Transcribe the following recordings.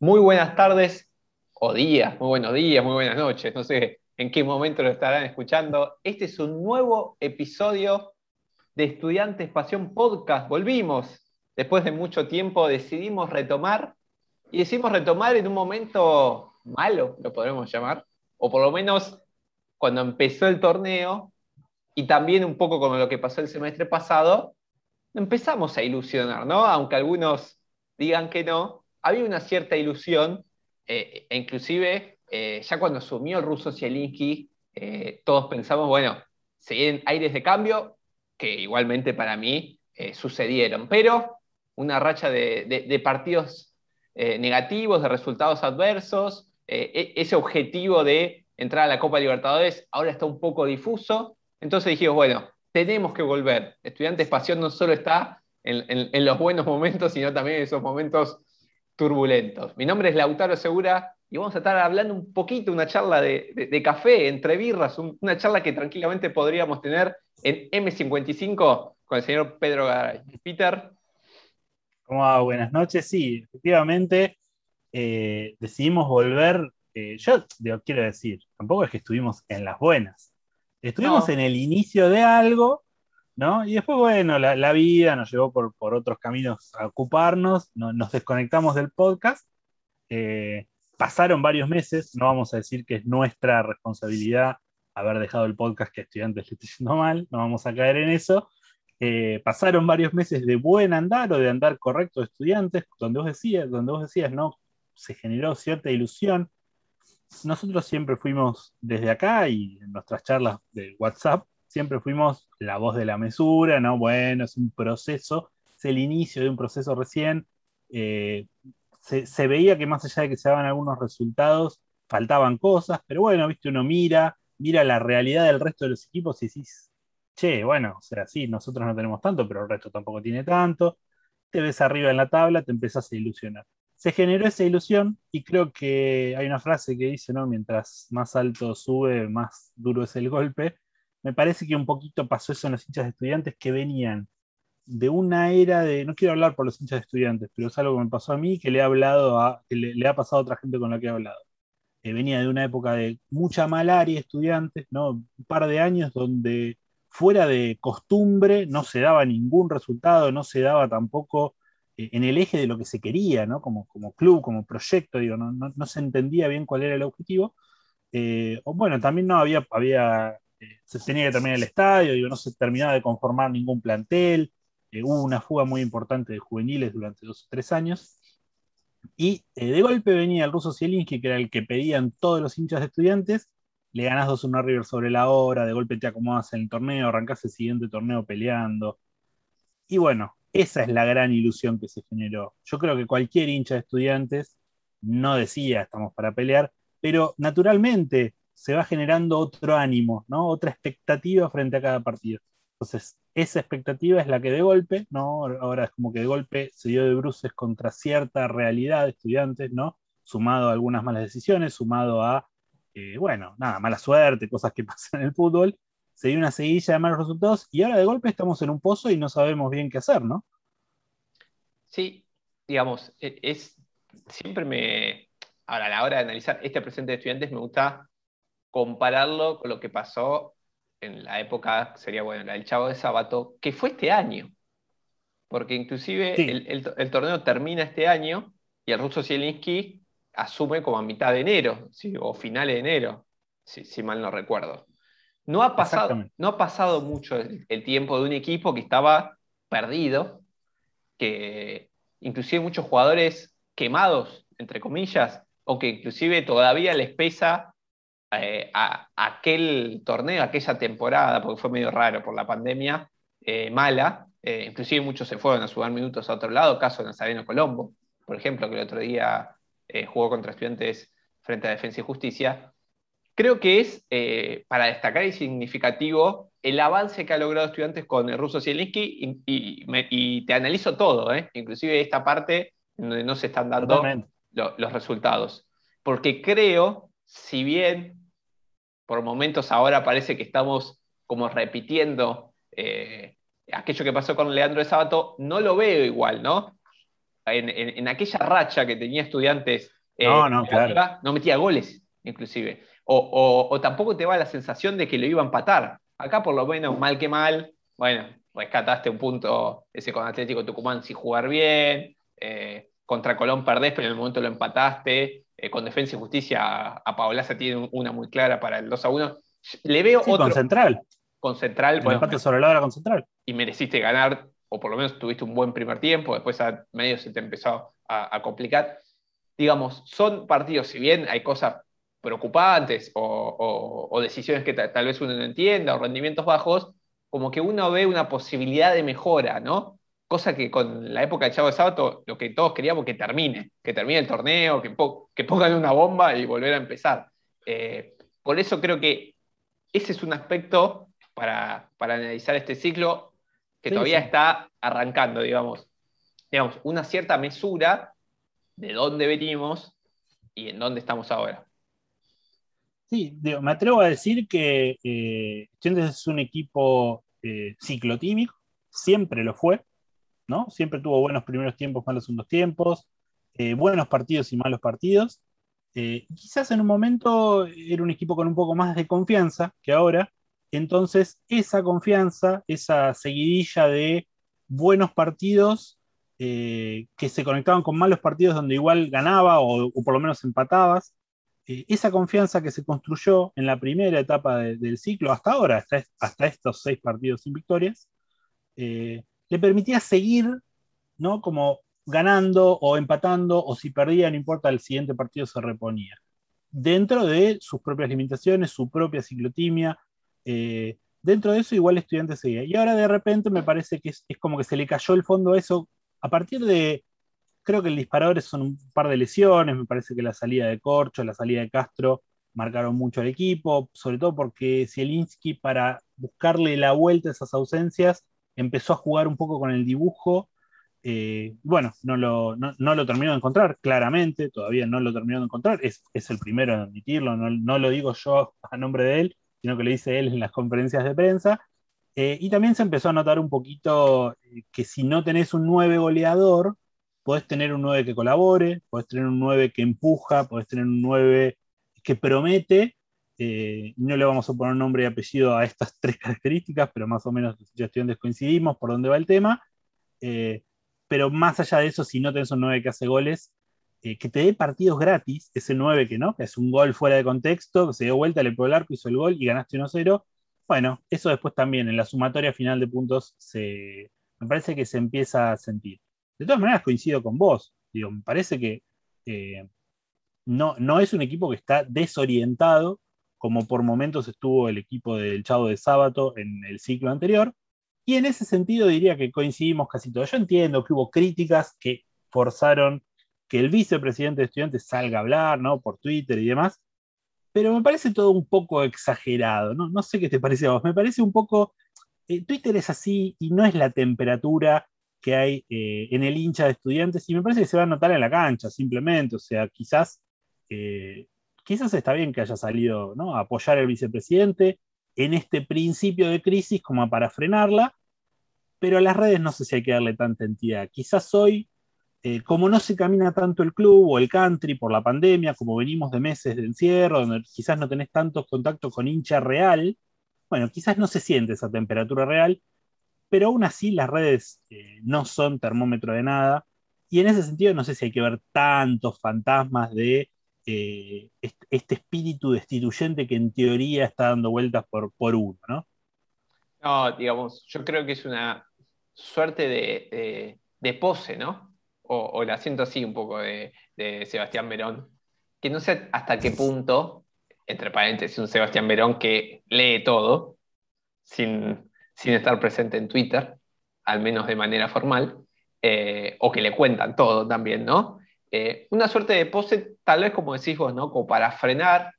Muy buenas tardes o días, muy buenos días, muy buenas noches, no sé en qué momento lo estarán escuchando. Este es un nuevo episodio de Estudiantes Pasión Podcast. Volvimos, después de mucho tiempo decidimos retomar y decidimos retomar en un momento malo, lo podremos llamar, o por lo menos cuando empezó el torneo y también un poco como lo que pasó el semestre pasado, empezamos a ilusionar, ¿no? Aunque algunos digan que no, había una cierta ilusión, eh, e inclusive eh, ya cuando asumió el ruso Zielinski, eh, todos pensamos, bueno, se aires de cambio, que igualmente para mí sucedieron, pero una racha de, partidos negativos, de resultados adversos, e, ese objetivo de entrar a la Copa Libertadores ahora está un poco difuso, entonces dijimos, bueno, tenemos que volver. Estudiantes Pasión no solo está en, los buenos momentos, sino también en esos momentos turbulentos. Mi nombre es Lautaro Segura y vamos a estar hablando un poquito, una charla de, café, entre birras, una charla que tranquilamente podríamos tener en M55 con el señor Pedro Garay. Peter. ¿Cómo va? Buenas noches. Sí, efectivamente eh, decidimos volver. Eh, yo quiero decir, tampoco es que estuvimos en las buenas. Estuvimos en el inicio de algo, ¿no? Y después, bueno, la, vida nos llevó por, otros caminos a ocuparnos, nos desconectamos del podcast. Eh, pasaron varios meses, no vamos a decir que es nuestra responsabilidad haber dejado el podcast que a estudiantes le estoy diciendo mal, no vamos a caer en eso. Eh, pasaron varios meses de buen andar o de andar correcto de estudiantes, donde vos decías, donde vos decías, no, se generó cierta ilusión, nosotros siempre fuimos desde acá y en nuestras charlas de WhatsApp, siempre fuimos la voz de la mesura, ¿no? Bueno, es un proceso, es el inicio de un proceso recién. Eh, se, veía que más allá de que se daban algunos resultados, faltaban cosas, pero bueno, viste, uno mira, mira la realidad del resto de los equipos y decís, che, bueno, o sea, sí, nosotros no tenemos tanto, pero el resto tampoco tiene tanto. Te ves arriba en la tabla, te empezás a ilusionar se generó esa ilusión y creo que hay una frase que dice, ¿no? Mientras más alto sube, más duro es el golpe. Me parece que un poquito pasó eso en los hinchas de estudiantes que venían de una era de, no quiero hablar por los hinchas de estudiantes, pero es algo que me pasó a mí, que le, he hablado a, que le, ha pasado a otra gente con la que he hablado. que venía de una época de mucha malaria estudiantes, ¿no? Un par de años donde fuera de costumbre no se daba ningún resultado, no se daba tampoco eh, en el eje de lo que se quería, ¿no? Como, como club, como proyecto, digo, no, no, se entendía bien cuál era el objetivo. Eh, o bueno, también no había, había eh, se tenía que terminar el estadio, digo, no se terminaba de conformar ningún plantel, hubo una fuga muy importante de juveniles durante dos o tres años, y de golpe venía el ruso Zielinski, que era el que pedían todos los hinchas de estudiantes, le ganás 2-1 a River sobre la hora, de golpe te acomodas en el torneo, arrancás el siguiente torneo peleando. Y bueno, esa es la gran ilusión que se generó. Yo creo que cualquier hincha de estudiantes no decía estamos para pelear, pero naturalmente se va generando otro ánimo, ¿no? otra expectativa frente a cada partido. Entonces, esa expectativa es la que de golpe, ¿no? ahora es como que de golpe se dio de bruces contra cierta realidad de estudiantes, ¿no? sumado a algunas malas decisiones, sumado a, eh, bueno, nada, mala suerte, cosas que pasan en el fútbol, se dio una seguilla de malos resultados y ahora de golpe estamos en un pozo y no sabemos bien qué hacer, ¿no? Sí, digamos, e, es siempre me. Ahora, a la hora de analizar este presente de estudiantes, me gusta compararlo con lo que pasó en la época, sería bueno, la del Chavo de Sábato, que fue este año. Porque inclusive el, torneo termina este año y el ruso Zielinski asume como a mitad de enero, o finales de enero, si mal no recuerdo. No ha pasado, no ha pasado mucho el, tiempo de un equipo que estaba perdido, que inclusive muchos jugadores quemados, entre comillas, o que inclusive todavía les pesa eh, a, aquel torneo, aquella temporada, porque fue medio raro por la pandemia, eh, mala. Eh, inclusive muchos se fueron a jugar minutos a otro lado, caso de Nazareno Colombo, por ejemplo, que el otro día jugó contra estudiantes frente a Defensa y Justicia creo que es eh, para destacar y significativo el avance que ha logrado estudiantes con el ruso Zielinski y, te analizo todo, ¿eh? inclusive esta parte donde no se están dando los resultados. Porque creo, si bien por momentos ahora parece que estamos como repitiendo eh, aquello que pasó con Leandro de Sábato, no lo veo igual, ¿no? en, aquella racha que tenía estudiantes, eh, no, no, claro. no metía goles, inclusive. O, tampoco te va la sensación de que lo iba a empatar. Acá, por lo menos, mal que mal, bueno, rescataste un punto ese con Atlético Tucumán sin jugar bien. Eh, contra Colón perdés, pero en el momento lo empataste. Eh, con Defensa y Justicia, a Paolaza tiene una muy clara para el 2 a 1. Le veo otro. Con Central. Con Central. Bueno, empate sobre la hora con Central. Y mereciste ganar, o por lo menos tuviste un buen primer tiempo, después a medio se te empezó a, complicar. Digamos, son partidos, si bien hay cosas preocupantes o, decisiones que tal vez uno no entienda o rendimientos bajos, como que uno ve una posibilidad de mejora, ¿no? Cosa que con la época del Chavo de Sábado lo que todos queríamos que termine, que termine el torneo, que, que pongan una bomba y volver a empezar. Eh, por eso creo que ese es un aspecto para, analizar este ciclo que todavía está arrancando, digamos, digamos, una cierta mesura de dónde venimos y en dónde estamos ahora. Sí, me atrevo a decir que eh, es un equipo eh, ciclotímico, siempre lo fue, Siempre tuvo buenos primeros tiempos, malos segundos tiempos, eh, buenos partidos y malos partidos. Eh, quizás en un momento era un equipo con un poco más de confianza que ahora. Entonces, esa confianza, esa seguidilla de buenos partidos eh, que se conectaban con malos partidos donde igual ganaba o, por lo menos empatabas, esa confianza que se construyó en la primera etapa del ciclo hasta ahora, hasta, hasta, estos seis partidos sin victorias, le permitía seguir, ¿no? Como ganando o empatando, o si perdía, no importa, el siguiente partido se reponía. Dentro de sus propias limitaciones, su propia ciclotimia, eh, dentro de eso igual estudiante seguía. Y ahora de repente me parece que es, como que se le cayó el fondo a eso a partir de, creo que el disparador son un par de lesiones, me parece que la salida de Corcho, la salida de Castro marcaron mucho al equipo, sobre todo porque Zielinski para buscarle la vuelta a esas ausencias empezó a jugar un poco con el dibujo. Eh, bueno, no lo, no, lo terminó de encontrar, claramente, todavía no lo terminó de encontrar, es, el primero en admitirlo, no, lo digo yo a nombre de él, sino que lo dice él en las conferencias de prensa. Eh, y también se empezó a notar un poquito eh, que si no tenés un 9 goleador, podés tener un 9 que colabore, podés tener un 9 que empuja, podés tener un 9 que promete, eh, no le vamos a poner nombre y apellido a estas tres características, pero más o menos ya estudiantes coincidimos por dónde va el tema. Eh, pero más allá de eso, si no tenés un 9 que hace goles, eh, que te dé partidos gratis, ese 9 que no, que es un gol fuera de contexto, que se dio vuelta, le pegó el arco, hizo el gol y ganaste 1-0. Bueno, eso después también en la sumatoria final de puntos se, me parece que se empieza a sentir. De todas maneras, coincido con vos. Me parece que no, no es un equipo que está desorientado como por momentos estuvo el equipo del Chavo de Sábato en el ciclo anterior. Y en ese sentido diría que coincidimos casi todos. Yo entiendo que hubo críticas que forzaron que el vicepresidente de estudiantes salga a hablar, ¿no? Por Twitter y demás, pero me parece todo un poco exagerado, ¿no? No sé qué te parece a vos, me parece un poco... Eh, Twitter es así y no es la temperatura que hay eh, en el hincha de estudiantes y me parece que se va a notar en la cancha simplemente, o sea, quizás eh, quizás está bien que haya salido ¿no? a apoyar al vicepresidente en este principio de crisis como para frenarla, pero a las redes no sé si hay que darle tanta entidad. Quizás hoy, eh, como no se camina tanto el club o el country por la pandemia, como venimos de meses de encierro, donde quizás no tenés tantos contactos con hincha real, bueno, quizás no se siente esa temperatura real, pero aún así las redes eh, no son termómetro de nada. Y en ese sentido no sé si hay que ver tantos fantasmas de eh, este espíritu destituyente que en teoría está dando vueltas por, por uno, ¿no? No, digamos, yo creo que es una suerte de, pose, ¿no? O, la siento así un poco de, Sebastián Verón, que no sé hasta qué punto, entre paréntesis, un Sebastián Verón que lee todo, sin, sin estar presente en Twitter, al menos de manera formal, eh, o que le cuentan todo también, ¿no? Eh, una suerte de pose, tal vez como decís vos, ¿no? Como para frenar,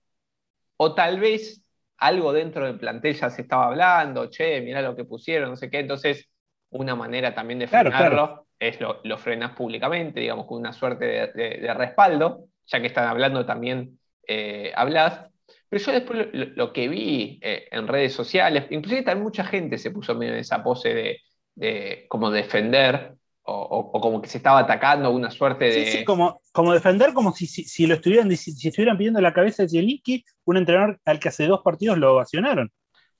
o tal vez algo dentro del plantel ya se estaba hablando, che, mira lo que pusieron, no sé qué, entonces una manera también de frenarlo es lo, lo, frenas públicamente, digamos, con una suerte de, respaldo, ya que están hablando también eh, hablas. Pero yo después lo, que vi eh, en redes sociales, inclusive también mucha gente se puso medio en esa pose de, de como defender o, como que se estaba atacando una suerte de. Sí, sí, como, como defender como si, si, lo estuvieran, si, estuvieran pidiendo la cabeza de Zielinski, un entrenador al que hace dos partidos lo ovacionaron.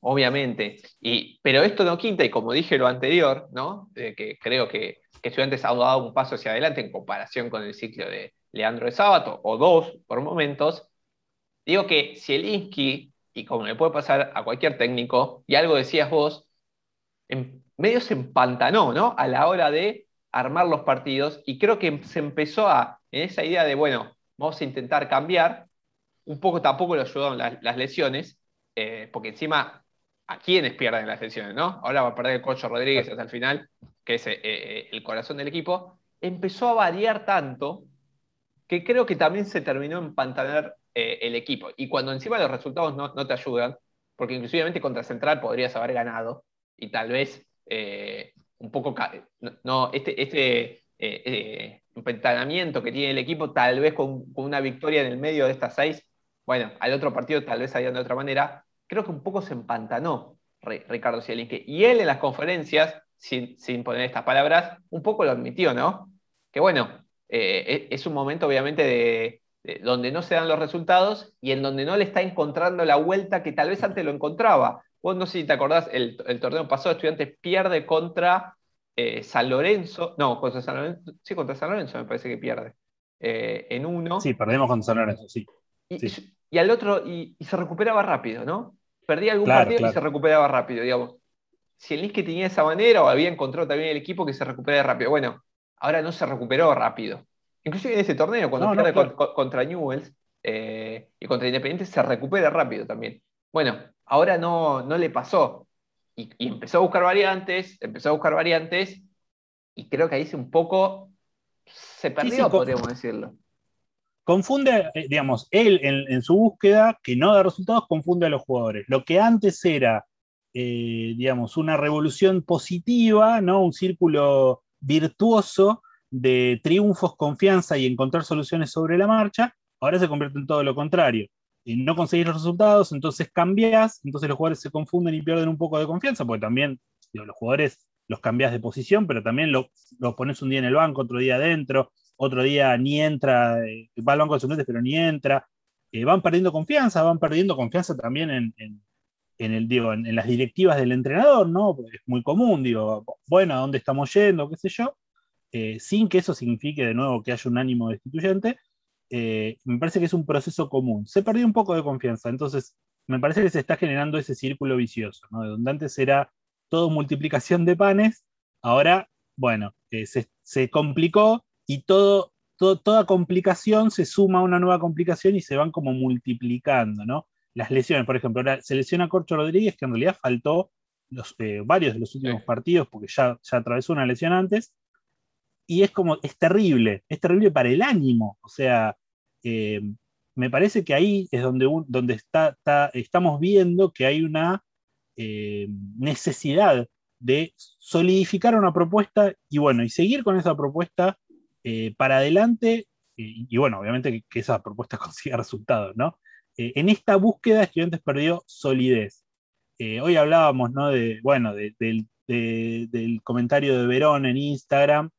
Obviamente. Y, pero esto no quita, y como dije lo anterior, ¿no? que creo que, que Estudiantes ha dado un paso hacia adelante en comparación con el ciclo de Leandro de Sábato, o dos por momentos. Digo que Zielinski, y como le puede pasar a cualquier técnico, y algo decías vos, en medio se empantanó, ¿no? A la hora de armar los partidos y creo que se empezó a, en esa idea de, bueno, vamos a intentar cambiar, un poco tampoco lo ayudaron las, lesiones, eh, porque encima, ¿a quiénes pierden las lesiones, no? Ahora va a perder el Cocho Rodríguez hasta el final, que es eh, eh, el corazón del equipo, empezó a variar tanto que creo que también se terminó empantanar el equipo. Y cuando encima los resultados no, no te ayudan, porque inclusivamente contra Central podrías haber ganado y tal vez un poco, no, este, este eh, eh, que tiene el equipo, tal vez con, una victoria en el medio de estas seis, bueno, al otro partido tal vez harían de otra manera, creo que un poco se empantanó Ricardo Zielinski. Y él en las conferencias, sin, poner estas palabras, un poco lo admitió, ¿no? Que bueno, eh, e, es un momento obviamente de, donde no se dan los resultados y en donde no le está encontrando la vuelta que tal vez antes lo encontraba. Vos no sé si te acordás, el, torneo pasado Estudiantes pierde contra eh, San Lorenzo, no, contra San Lorenzo, sí, contra San Lorenzo me parece que pierde, eh, en uno. Sí, perdemos contra San Lorenzo, sí. Y, al otro, y, se recuperaba rápido, ¿no? Perdía algún partido y se recuperaba rápido, digamos. Si el que tenía esa manera o había encontrado también el equipo que se recupera rápido. Bueno, ahora no se recuperó rápido. Inclusive en ese torneo, cuando pierde contra Newells eh, y contra Independiente, se recupera rápido también. Bueno, ahora no, no le pasó. Y, empezó a buscar variantes, empezó a buscar variantes, y creo que ahí se un poco se perdió, podríamos decirlo. Confunde, eh, digamos, él en, su búsqueda, que no da resultados, confunde a los jugadores. Lo que antes era, eh, digamos, una revolución positiva, ¿no? un círculo virtuoso de triunfos, confianza y encontrar soluciones sobre la marcha, ahora se convierte en todo lo contrario no conseguís los resultados, entonces cambias, entonces los jugadores se confunden y pierden un poco de confianza, porque también los jugadores los cambias de posición, pero también los lo pones un día en el banco, otro día adentro, otro día ni entra, eh, va al banco de suplentes, pero ni entra. Eh, van perdiendo confianza, van perdiendo confianza también en, el, digo, en, las directivas del entrenador, ¿no? Es muy común, digo, bueno, ¿a dónde estamos yendo? qué sé yo, eh, sin que eso signifique de nuevo que haya un ánimo destituyente, eh, me parece que es un proceso común. Se perdió un poco de confianza, entonces me parece que se está generando ese círculo vicioso, ¿no? donde antes era todo multiplicación de panes, ahora, bueno, eh, se, complicó y todo, toda complicación se suma a una nueva complicación y se van como multiplicando, ¿no? Las lesiones, por ejemplo, ahora se lesiona Corcho Rodríguez, que en realidad faltó los, eh, varios de los últimos partidos porque ya, ya atravesó una lesión antes, y es como, es terrible, es terrible para el ánimo. O sea, eh, me parece que ahí es donde, donde está, estamos viendo que hay una eh, necesidad de solidificar una propuesta y bueno, y seguir con esa propuesta eh, para adelante, y, bueno, obviamente que, esa propuesta consiga resultados, ¿no? en esta búsqueda, Estudiantes perdió solidez. hoy hablábamos, ¿no? De, bueno, del comentario de Verón en Instagram,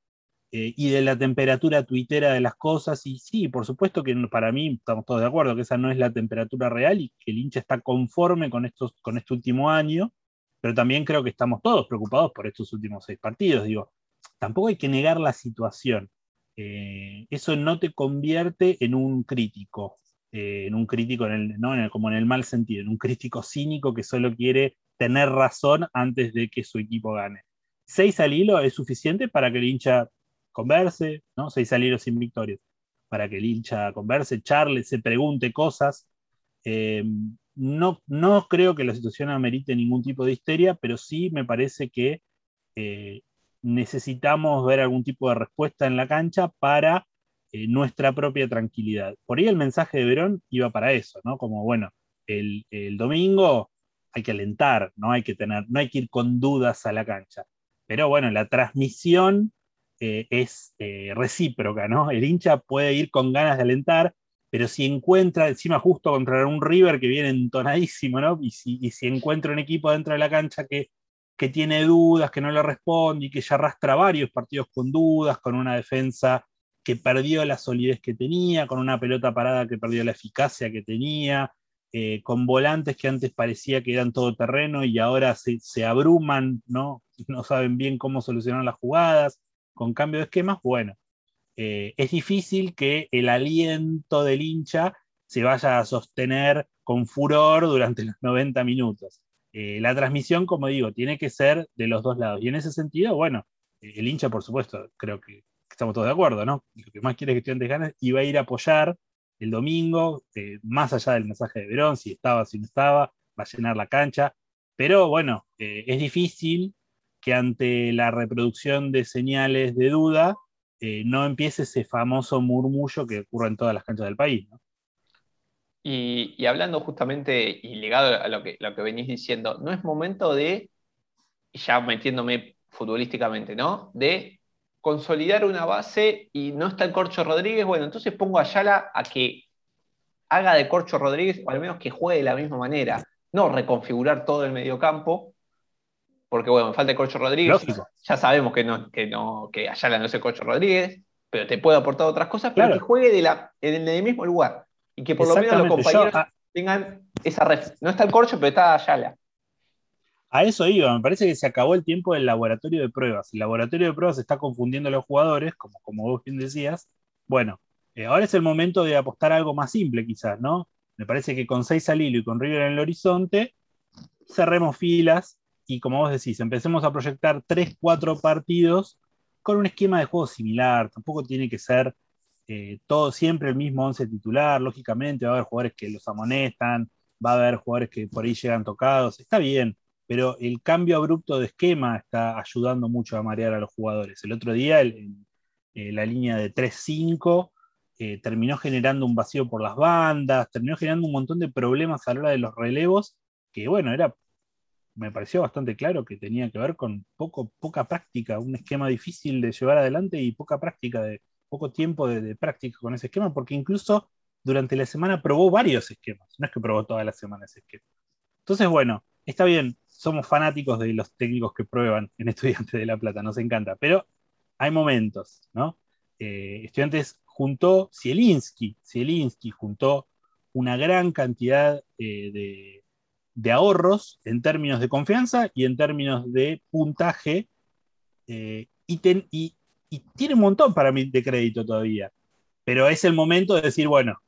eh, y de la temperatura tuitera de las cosas. Y sí, por supuesto que para mí estamos todos de acuerdo que esa no es la temperatura real y que el hincha está conforme con, estos, con este último año, pero también creo que estamos todos preocupados por estos últimos seis partidos. Digo, tampoco hay que negar la situación. Eh, eso no te convierte en un crítico, eh, en un crítico en el, ¿no? como en el mal sentido, en un crítico cínico que solo quiere tener razón antes de que su equipo gane. Seis al hilo es suficiente para que el hincha converse, ¿no? Seis salieron sin victorias, para que el hincha converse, charle, se pregunte cosas. Eh, no, no creo que la situación amerite ningún tipo de histeria, pero sí me parece que eh, necesitamos ver algún tipo de respuesta en la cancha para eh, nuestra propia tranquilidad. Por ahí el mensaje de Verón iba para eso, ¿no? Como, bueno, el, el domingo hay que alentar, no hay que tener, no hay que ir con dudas a la cancha. Pero bueno, la transmisión eh, es eh, recíproca, ¿no? El hincha puede ir con ganas de alentar, pero si encuentra encima justo contra un River que viene entonadísimo, ¿no? Y si, encuentra un equipo dentro de la cancha que, que tiene dudas, que no le responde y que ya arrastra varios partidos con dudas, con una defensa que perdió la solidez que tenía, con una pelota parada que perdió la eficacia que tenía, eh, con volantes que antes parecía que eran todo terreno y ahora se, abruman, ¿no? no saben bien cómo solucionar las jugadas, con cambio de esquemas, bueno, eh, es difícil que el aliento del hincha se vaya a sostener con furor durante los 90 minutos. Eh, la transmisión, como digo, tiene que ser de los dos lados. Y en ese sentido, bueno, el hincha, por supuesto, creo que estamos todos de acuerdo, ¿no? Lo que más quiere que Estudiantes gane y va a ir a apoyar el domingo, eh, más allá del mensaje de Verón, si estaba, si no estaba, va a llenar la cancha. Pero bueno, eh, es difícil que ante la reproducción de señales de duda eh, no empiece ese famoso murmullo que ocurre en todas las canchas del país. Y, hablando justamente y ligado a lo que, lo que venís diciendo, no es momento de, ya metiéndome futbolísticamente, ¿no? De consolidar una base y no está el Corcho Rodríguez, bueno, entonces pongo a Yala a que haga de Corcho Rodríguez, o al menos que juegue de la misma manera, no reconfigurar todo el mediocampo, porque bueno, me falta el Corcho Rodríguez, ya sabemos que no, que no, que Ayala no es el Corcho Rodríguez, pero te puede aportar otras cosas, pero que juegue de la, en el mismo lugar, y que por lo menos los compañeros tengan esa red. No está el Corcho, pero está Ayala. A eso iba, me parece que se acabó el tiempo del laboratorio de pruebas. El laboratorio de pruebas está confundiendo a los jugadores, como, como vos bien decías. Bueno, eh, ahora es el momento de apostar a algo más simple, quizás, ¿no? Me parece que con seis al hilo y con River en el horizonte, cerremos filas y, como vos decís, empecemos a proyectar tres, cuatro partidos con un esquema de juego similar. Tampoco tiene que ser eh, todo siempre el mismo once titular. Lógicamente, va a haber jugadores que los amonestan, va a haber jugadores que por ahí llegan tocados. Está bien pero el cambio abrupto de esquema está ayudando mucho a marear a los jugadores. El otro día, eh, la línea de 3-5 eh, terminó generando un vacío por las bandas, terminó generando un montón de problemas a la hora de los relevos, que bueno, era, me pareció bastante claro que tenía que ver con poco, poca práctica, un esquema difícil de llevar adelante y poca práctica, de, poco tiempo de, práctica con ese esquema, porque incluso durante la semana probó varios esquemas, no es que probó toda la semana ese esquema. Entonces, bueno, está bien, somos fanáticos de los técnicos que prueban en Estudiantes de La Plata, nos encanta, pero hay momentos, ¿no? Eh, estudiantes juntó Zielinski, Zielinski juntó una gran cantidad eh, de, ahorros en términos de confianza y en términos de puntaje, eh, y, tiene un montón para mí de crédito todavía, pero es el momento de decir, bueno,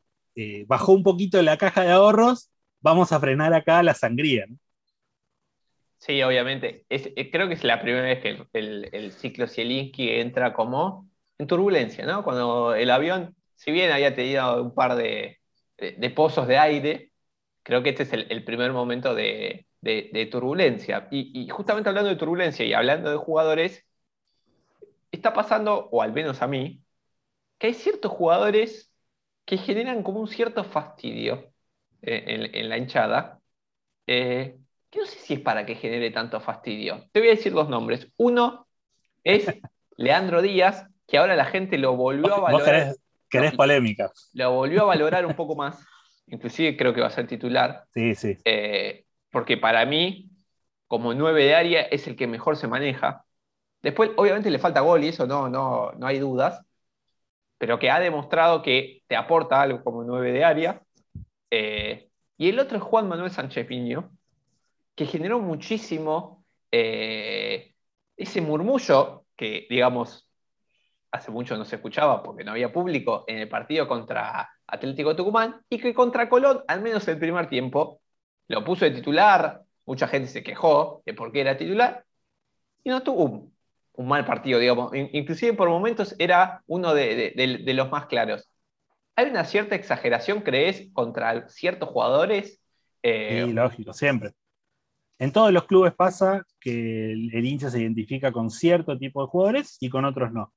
bajó un poquito la caja de ahorros, vamos a frenar acá la sangría. Sí, obviamente. Eh, creo que es la primera vez que el, ciclo Zielinski entra como en turbulencia, ¿no? Cuando el avión, si bien había tenido un par de, pozos de aire, creo que este es el, primer momento de, turbulencia. Y, justamente hablando de turbulencia y hablando de jugadores, está pasando, o al menos a mí, que hay ciertos jugadores que generan como un cierto fastidio eh, en, la hinchada. Eh, que no sé si es para que genere tanto fastidio. Te voy a decir dos nombres. Uno es Leandro Díaz, que ahora la gente lo volvió a valorar. ¿Vos querés, polémica. Lo volvió a valorar un poco más. Inclusive creo que va a ser titular. Sí, sí. Eh, porque para mí, como nueve de área, es el que mejor se maneja. Después, obviamente, le falta gol y eso no, no, no hay dudas. Pero que ha demostrado que te aporta algo como nueve de área. Eh, y el otro es Juan Manuel Sánchez Piño, que generó muchísimo eh, ese murmullo que, digamos, hace mucho no se escuchaba porque no había público en el partido contra Atlético Tucumán y que contra Colón, al menos el primer tiempo, lo puso de titular, mucha gente se quejó de por qué era titular y no tuvo un, mal partido, digamos, inclusive por momentos era uno de, los más claros. ¿Hay una cierta exageración, crees, contra ciertos jugadores? Eh, sí, lógico, siempre. En todos los clubes pasa que el, hincha se identifica con cierto tipo de jugadores y con otros no.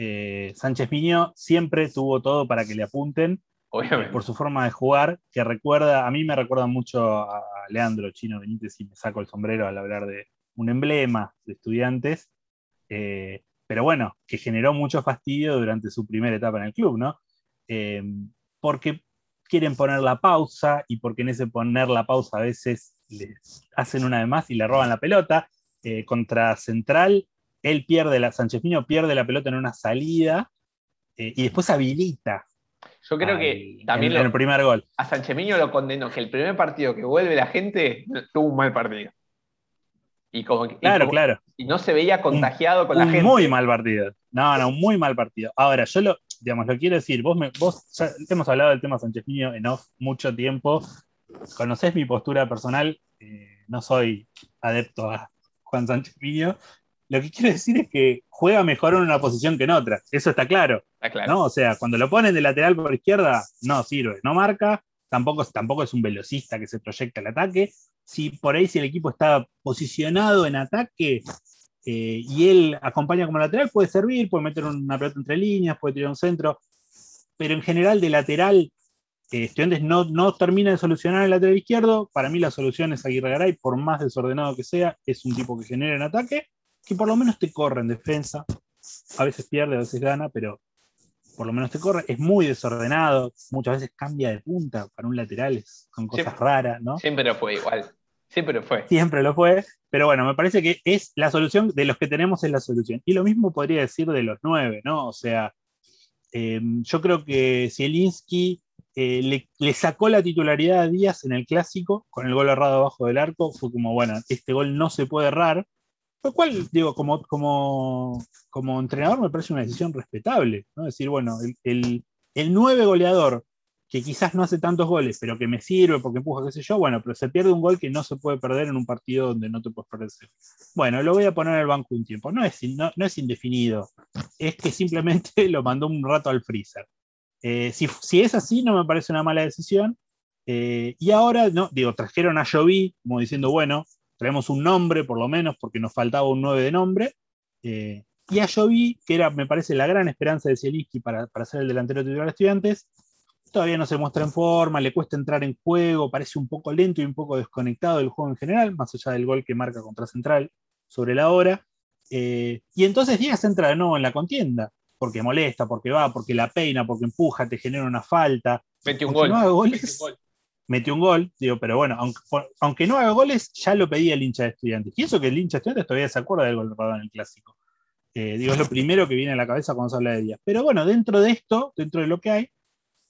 Eh, Sánchez Piño siempre tuvo todo para que le apunten eh, por su forma de jugar, que recuerda, a mí me recuerda mucho a Leandro Chino Benítez y me saco el sombrero al hablar de un emblema de estudiantes, eh, pero bueno, que generó mucho fastidio durante su primera etapa en el club, ¿no? porque quieren poner la pausa y porque en ese poner la pausa a veces les hacen una de más y le roban la pelota. eh, contra Central, él pierde la, Sánchez Miño pierde la pelota en una salida eh, y después habilita. Yo creo que también el primer gol. A Sánchez Miño lo condenó que el primer partido que vuelve la gente tuvo un mal partido. Y como, claro, claro. Y no se veía contagiado con la gente. Muy mal partido. No, no, un muy mal partido. Ahora, yo lo, digamos, lo quiero decir, vos, me, vos ya hemos hablado del tema Sánchez Miño en off mucho tiempo. Conocés mi postura personal. Eh, no soy adepto a Juan Sánchez Miño. Lo que quiero decir es que juega mejor en una posición que en otra. Eso está claro. ¿no? O sea, cuando lo ponen de lateral por izquierda, no sirve, no marca. Tampoco, tampoco es un velocista que se proyecta al ataque. Si por ahí, si el equipo está posicionado en ataque eh, y él acompaña como lateral, puede servir, puede meter una pelota entre líneas, puede tirar un centro. Pero en general, de lateral, eh, Estudiantes no, no termina de solucionar el lateral izquierdo. Para mí la solución es Aguirre Garay, por más desordenado que sea, es un tipo que genera en ataque, que por lo menos te corre en defensa. A veces pierde, a veces gana, pero por lo menos te corre. Es muy desordenado, muchas veces cambia de punta para un lateral, con cosas raras, ¿no? Siempre lo fue igual. Siempre lo fue. Siempre lo fue. Pero bueno, me parece que es la solución, de los que tenemos es la solución. Y lo mismo podría decir de los nueve, ¿no? O sea, eh, yo creo que Zielinski eh, le, sacó la titularidad a Díaz en el clásico con el gol errado abajo del arco. Fue como, bueno, este gol no se puede errar. Lo cual, digo, como, como, como entrenador me parece una decisión respetable. ¿no? Decir, bueno, el, el, nueve goleador que quizás no hace tantos goles, pero que me sirve porque empuja, qué sé yo, bueno, pero se pierde un gol que no se puede perder en un partido donde no te puedes perder. Bueno, lo voy a poner el banco un tiempo. No es, no, no es indefinido, es que simplemente lo mandó un rato al freezer. Eh, si, es así, no me parece una mala decisión. Eh, y ahora, no, digo, trajeron a Jovi, como diciendo, bueno, traemos un nombre por lo menos, porque nos faltaba un 9 de nombre. Eh, y a Jovi, que era, me parece, la gran esperanza de Zielinski para, para ser el delantero titular de estudiantes, todavía no se muestra en forma, le cuesta entrar en juego, parece un poco lento y un poco desconectado del juego en general, más allá del gol que marca contra Central sobre la hora. y entonces Díaz entra de nuevo en la contienda porque molesta, porque va, porque la peina, porque empuja, te genera una falta. Mete un gol. No haga goles, mete un gol, digo, pero bueno, aunque, no haga goles, ya lo pedía el hincha de estudiantes. Y eso que el hincha de estudiantes todavía se acuerda del gol robado en el clásico. Eh, digo, es lo primero que viene a la cabeza cuando se habla de Díaz. Pero bueno, dentro de esto, dentro de lo que hay,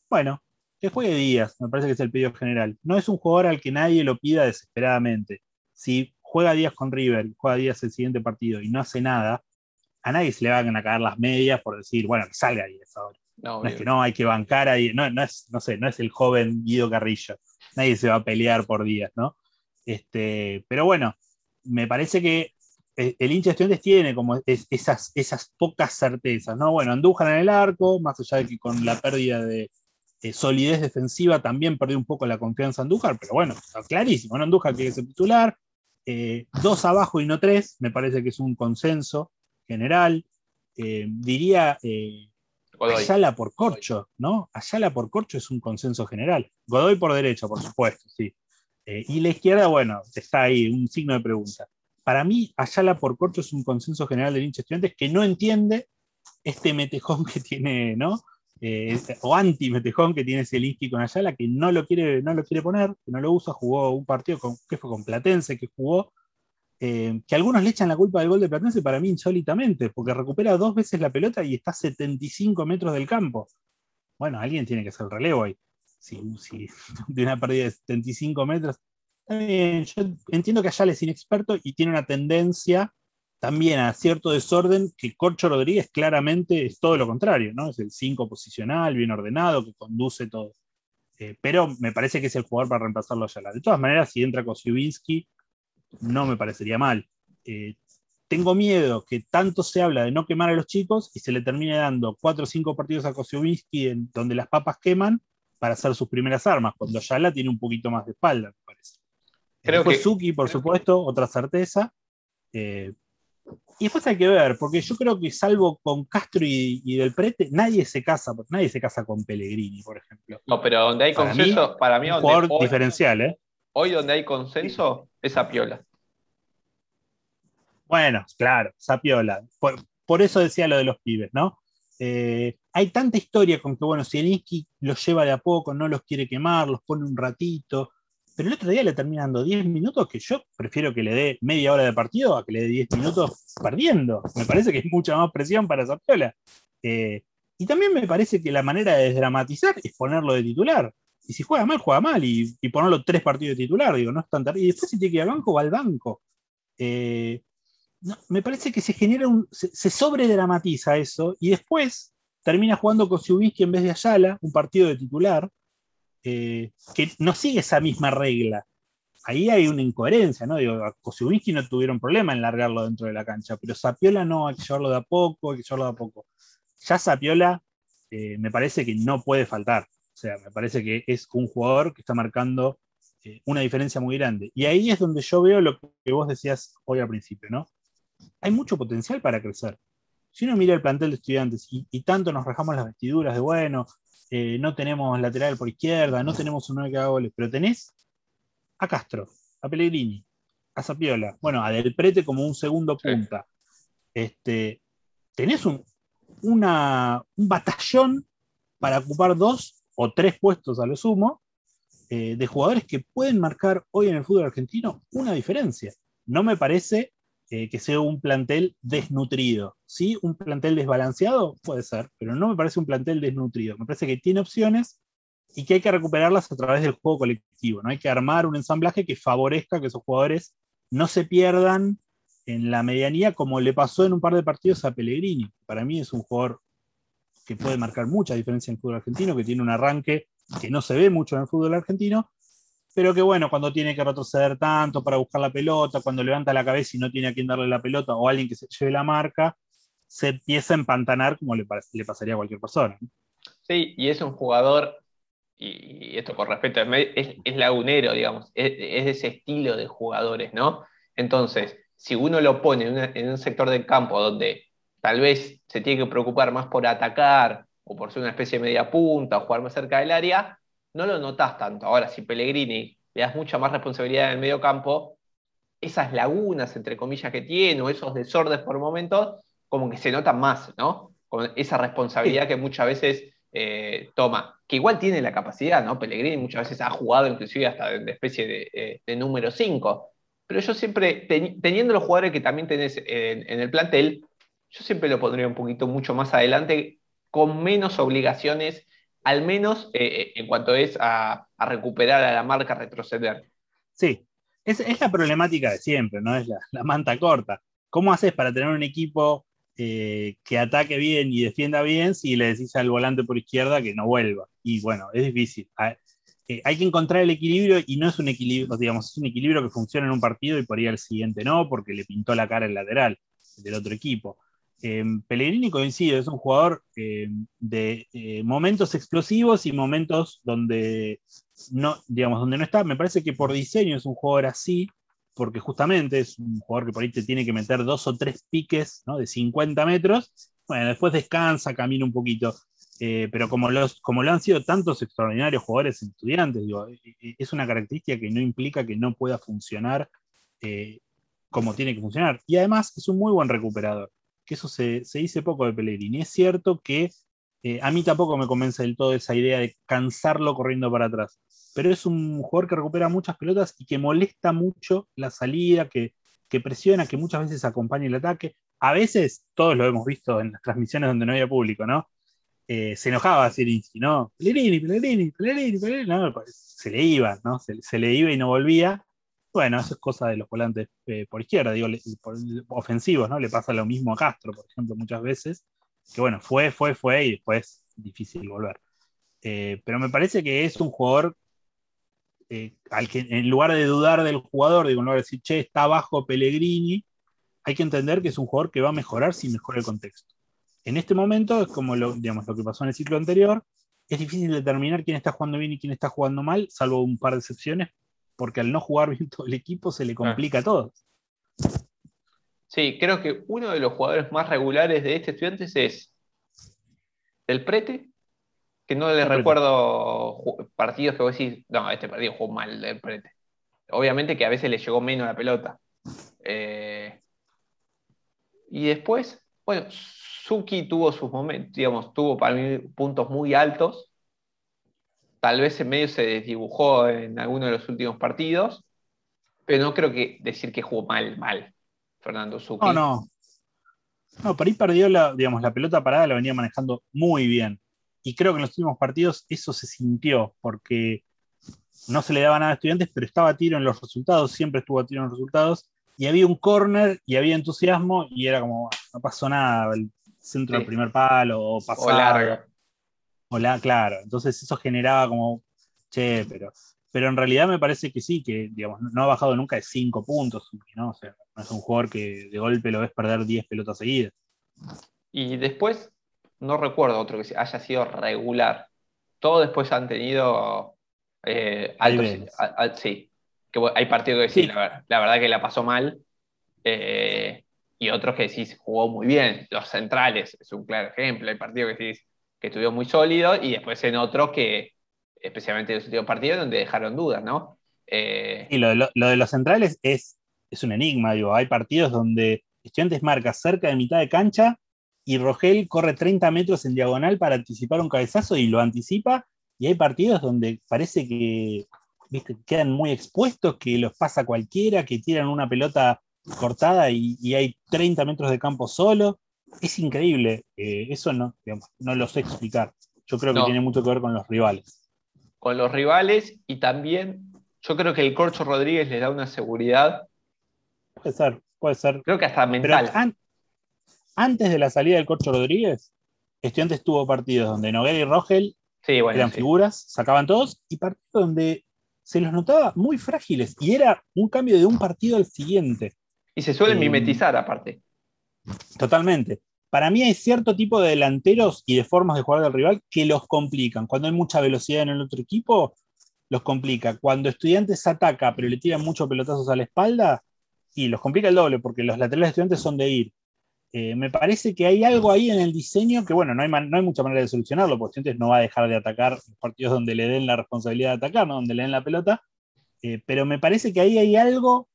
bueno, que juegue Díaz, me parece que es el pedido general. No es un jugador al que nadie lo pida desesperadamente. Si juega Díaz con River, juega Díaz el siguiente partido y no hace nada, a nadie se le van a caer las medias por decir, bueno, que salga ahí ahora. No, es que no, hay que bancar ahí, no, no, es, no sé, no es el joven Guido Carrillo. Nadie se va a pelear por días, ¿no? Este, pero bueno, me parece que eh, el hincha de estudiantes tiene como esas, esas pocas certezas, ¿no? Bueno, Andújar en el arco, más allá de que con la pérdida de solidez defensiva también perdió un poco la confianza Andújar, pero bueno, está clarísimo, ¿no? Andújar quiere ser titular, eh, dos abajo y no tres, me parece que es un consenso general. Eh, diría eh, Ayala por Corcho, ¿no? Ayala por Corcho es un consenso general. Godoy por derecha, por supuesto, sí. Eh, y la izquierda, bueno, está ahí, un signo de pregunta. Para mí, Ayala por Corcho es un consenso general del hincha estudiantes que no entiende este metejón que tiene, ¿no? o anti-metejón que tiene Zielinski con Ayala, que no lo, quiere, no lo quiere poner, que no lo usa, jugó un partido con, que fue con Platense, que jugó, eh, que algunos le echan la culpa del gol de Platense para mí insólitamente, porque recupera dos veces la pelota y está a 75 metros del campo. Bueno, alguien tiene que hacer el relevo ahí. Si, de una pérdida de 75 metros. yo entiendo que Ayala es inexperto y tiene una tendencia también a cierto desorden que Corcho Rodríguez claramente es todo lo contrario, ¿no? Es el 5 posicional, bien ordenado, que conduce todo. Eh, pero me parece que es el jugador para reemplazarlo a Ayala. De todas maneras, si entra Kosiubinsky, no me parecería mal. Eh, tengo miedo que tanto se habla de no quemar a los chicos y se le termine dando cuatro o cinco partidos a Kosciuszki en donde las papas queman para hacer sus primeras armas, cuando Yala tiene un poquito más de espalda, me parece. Creo que Suki, por supuesto, otra certeza. Eh, y después hay que ver, porque yo creo que salvo con Castro y, Del Prete, nadie se casa, nadie se casa con Pellegrini, por ejemplo. No, pero donde hay consenso, para mí, un jugador diferencial, ¿eh? Hoy donde hay consenso es Sapiola. Bueno, claro, Sapiola. Por, por eso decía lo de los pibes, ¿no? Eh, hay tanta historia con que, bueno, Zielinski los lleva de a poco, no los quiere quemar, los pone un ratito. pero el otro día le termina dando 10 minutos que yo prefiero que le dé media hora de partido a que le dé 10 minutos perdiendo. Me parece que es mucha más presión para Zapiola. Eh, y también me parece que la manera de desdramatizar es ponerlo de titular. Y si juega mal, juega mal. Y, ponerlo tres partidos de titular, digo, no es tan Y después si tiene que ir al banco, va al banco. Eh, me parece que se genera un. Se, sobredramatiza eso. Y después termina jugando con en vez de Ayala, un partido de titular. Eh, que no sigue esa misma regla. Ahí hay una incoherencia, ¿no? Digo, a Kosciuszki no tuvieron problema en largarlo dentro de la cancha, pero Sapiola no, hay que llevarlo de a poco, hay que llevarlo de a poco. Ya Sapiola eh, me parece que no puede faltar. O sea, me parece que es un jugador que está marcando eh, una diferencia muy grande. Y ahí es donde yo veo lo que vos decías hoy al principio, ¿no? Hay mucho potencial para crecer. Si uno mira el plantel de estudiantes y, y tanto nos rajamos las vestiduras de, bueno, eh, no tenemos lateral por izquierda, no tenemos un 9 que haga goles, pero tenés a Castro, a Pellegrini, a Zapiola, bueno, a Del Prete como un segundo punta. Este, tenés un, una, un batallón para ocupar dos o tres puestos a lo sumo eh, de jugadores que pueden marcar hoy en el fútbol argentino una diferencia. No me parece eh, que sea un plantel desnutrido. ¿sí? Un plantel desbalanceado puede ser, pero no me parece un plantel desnutrido. Me parece que tiene opciones y que hay que recuperarlas a través del juego colectivo. ¿no? Hay que armar un ensamblaje que favorezca que esos jugadores no se pierdan en la medianía como le pasó en un par de partidos a Pellegrini. Para mí es un jugador que puede marcar mucha diferencia en el fútbol argentino, que tiene un arranque que no se ve mucho en el fútbol argentino, pero que bueno, cuando tiene que retroceder tanto para buscar la pelota, cuando levanta la cabeza y no tiene a quien darle la pelota o alguien que se lleve la marca, se empieza a empantanar como le, pasaría a cualquier persona. Sí, y es un jugador, y, esto con respeto, es, es lagunero, digamos, es, de ese estilo de jugadores, ¿no? Entonces, si uno lo pone en, un sector del campo donde tal vez se tiene que preocupar más por atacar o por ser una especie de media punta o jugar más cerca del área, no lo notas tanto. Ahora, si Pellegrini le das mucha más responsabilidad en el medio campo, esas lagunas, entre comillas, que tiene, o esos desórdenes por momentos, como que se notan más, ¿no? Con esa responsabilidad que muchas veces eh, toma, que igual tiene la capacidad, ¿no? Pellegrini muchas veces ha jugado inclusive hasta de, especie de, eh, número 5, pero yo siempre, teniendo los jugadores que también tenés en, el plantel, yo siempre lo pondría un poquito mucho más adelante, con menos obligaciones al menos eh, eh, en cuanto es a, recuperar a la marca, retroceder. Sí, es, la problemática de siempre, ¿no? Es la, manta corta. ¿Cómo haces para tener un equipo eh, que ataque bien y defienda bien si le decís al volante por izquierda que no vuelva? Y bueno, es difícil. Hay, hay que encontrar el equilibrio y no es un equilibrio, digamos, es un equilibrio que funciona en un partido y por ahí al siguiente no, porque le pintó la cara el lateral del otro equipo. Eh, Pellegrini coincide, es un jugador eh, de eh, momentos explosivos y momentos donde no, digamos, donde no está. Me parece que por diseño es un jugador así, porque justamente es un jugador que por ahí te tiene que meter dos o tres piques de 50 metros. Bueno, después descansa, camina un poquito. pero como, los, como lo han sido tantos extraordinarios jugadores estudiantes, es una característica que no implica que no pueda funcionar como tiene que funcionar. Y además es un muy buen recuperador que eso se, dice poco de Pellegrini. Es cierto que eh, a mí tampoco me convence del todo esa idea de cansarlo corriendo para atrás, pero es un jugador que recupera muchas pelotas y que molesta mucho la salida, que, presiona, que muchas veces acompaña el ataque. A veces, todos lo hemos visto en las transmisiones donde no había público, ¿no? Eh, se enojaba Zielinski, ¿no? Pellegrini, Pellegrini, Pellegrini, Pellegrini, no, pues, se le iba, ¿no? se, le iba y no volvía. Bueno, eso es cosa de los volantes eh, por izquierda, digo, ofensivos, ¿no? Le pasa lo mismo a Castro, por ejemplo, muchas veces, que bueno, fue, fue, fue y después difícil volver. Eh, pero me parece que es un jugador eh, al que en lugar de dudar del jugador, digo, en lugar de decir, che, está abajo Pellegrini, hay que entender que es un jugador que va a mejorar si mejora el contexto. En este momento es como lo, digamos, lo que pasó en el ciclo anterior, es difícil determinar quién está jugando bien y quién está jugando mal, salvo un par de excepciones, porque al no jugar bien todo el equipo se le ah. complica todo. Sí, creo que uno de los jugadores más regulares de este estudiante es el Prete, que no le recuerdo partidos que vos decís, no, este partido jugó mal del Prete. Obviamente que a veces le llegó menos la pelota. Eh, y después, bueno, Suki tuvo sus momentos, digamos, tuvo para mí puntos muy altos, tal vez en medio se desdibujó en alguno de los últimos partidos, pero no creo que decir que jugó mal, mal, Fernando Zucchi. No, no. No, por ahí perdió la, digamos, la pelota parada, la venía manejando muy bien. Y creo que en los últimos partidos eso se sintió, porque no se le daba nada a estudiantes, pero estaba a tiro en los resultados, siempre estuvo a tiro en los resultados, y había un corner y había entusiasmo, y era como, no pasó nada, el centro del primer palo, o pasó. O larga. O la, claro, entonces eso generaba como, che, pero, pero en realidad me parece que sí, que digamos, no ha bajado nunca de 5 puntos, ¿no? O sea, no es un jugador que de golpe lo ves perder 10 pelotas seguidas. Y después, no recuerdo otro que haya sido regular. Todos después han tenido eh, altos. sí, que hay partidos que sí, La, verdad que la pasó mal. Eh, y otros que sí jugó muy bien. Los centrales es un claro ejemplo. Hay partidos que sí que estuvo muy sólido y después en otros que, especialmente en los últimos partidos, donde dejaron dudas, ¿no? Eh, y lo de, los centrales es, es un enigma. Hay partidos donde Estudiantes marca cerca de mitad de cancha y Rogel corre 30 metros en diagonal para anticipar un cabezazo y lo anticipa. Y hay partidos donde parece que quedan muy expuestos, que los pasa cualquiera, que tiran una pelota cortada y, hay 30 metros de campo solo. Es increíble. Eh, eso no, no lo sé explicar. Yo creo que tiene mucho que ver con los rivales. Con los rivales y también yo creo que el Corcho Rodríguez le da una seguridad. Puede ser, puede ser. Creo que hasta mental antes de la salida del Corcho Rodríguez, Estudiantes tuvo partidos donde Noguera y Rogel eran figuras, sacaban todos, y partidos donde se los notaba muy frágiles, y era un cambio de un partido al siguiente. Y se suelen eh, mimetizar aparte. Totalmente. Para mí hay cierto tipo de delanteros y de formas de jugar del rival que los complican. Cuando hay mucha velocidad en el otro equipo, los complica. Cuando Estudiantes ataca, pero le tiran muchos pelotazos a la espalda, y los complica el doble, porque los laterales de Estudiantes son de ir. Eh, me parece que hay algo ahí en el diseño que, bueno, no hay, no hay mucha manera de solucionarlo, porque Estudiantes no va a dejar de atacar partidos donde le den la responsabilidad de atacar, donde le den la pelota, eh, pero me parece que ahí hay algo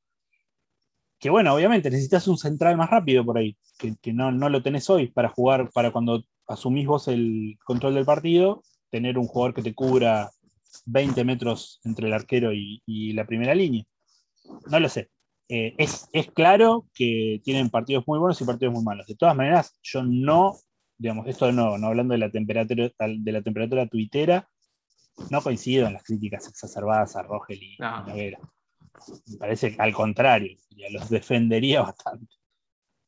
que, bueno, obviamente necesitas un central más rápido por ahí, que, no, lo tenés hoy para jugar, para cuando asumís vos el control del partido, tener un jugador que te cubra 20 metros entre el arquero y la primera línea. No lo sé. Eh, es, claro que tienen partidos muy buenos y partidos muy malos. De todas maneras, yo no, digamos, esto no, no hablando de la temperatura, de la temperatura tuitera, no coincido en las críticas exacerbadas a Rogel y no. Me parece al contrario, los defendería bastante.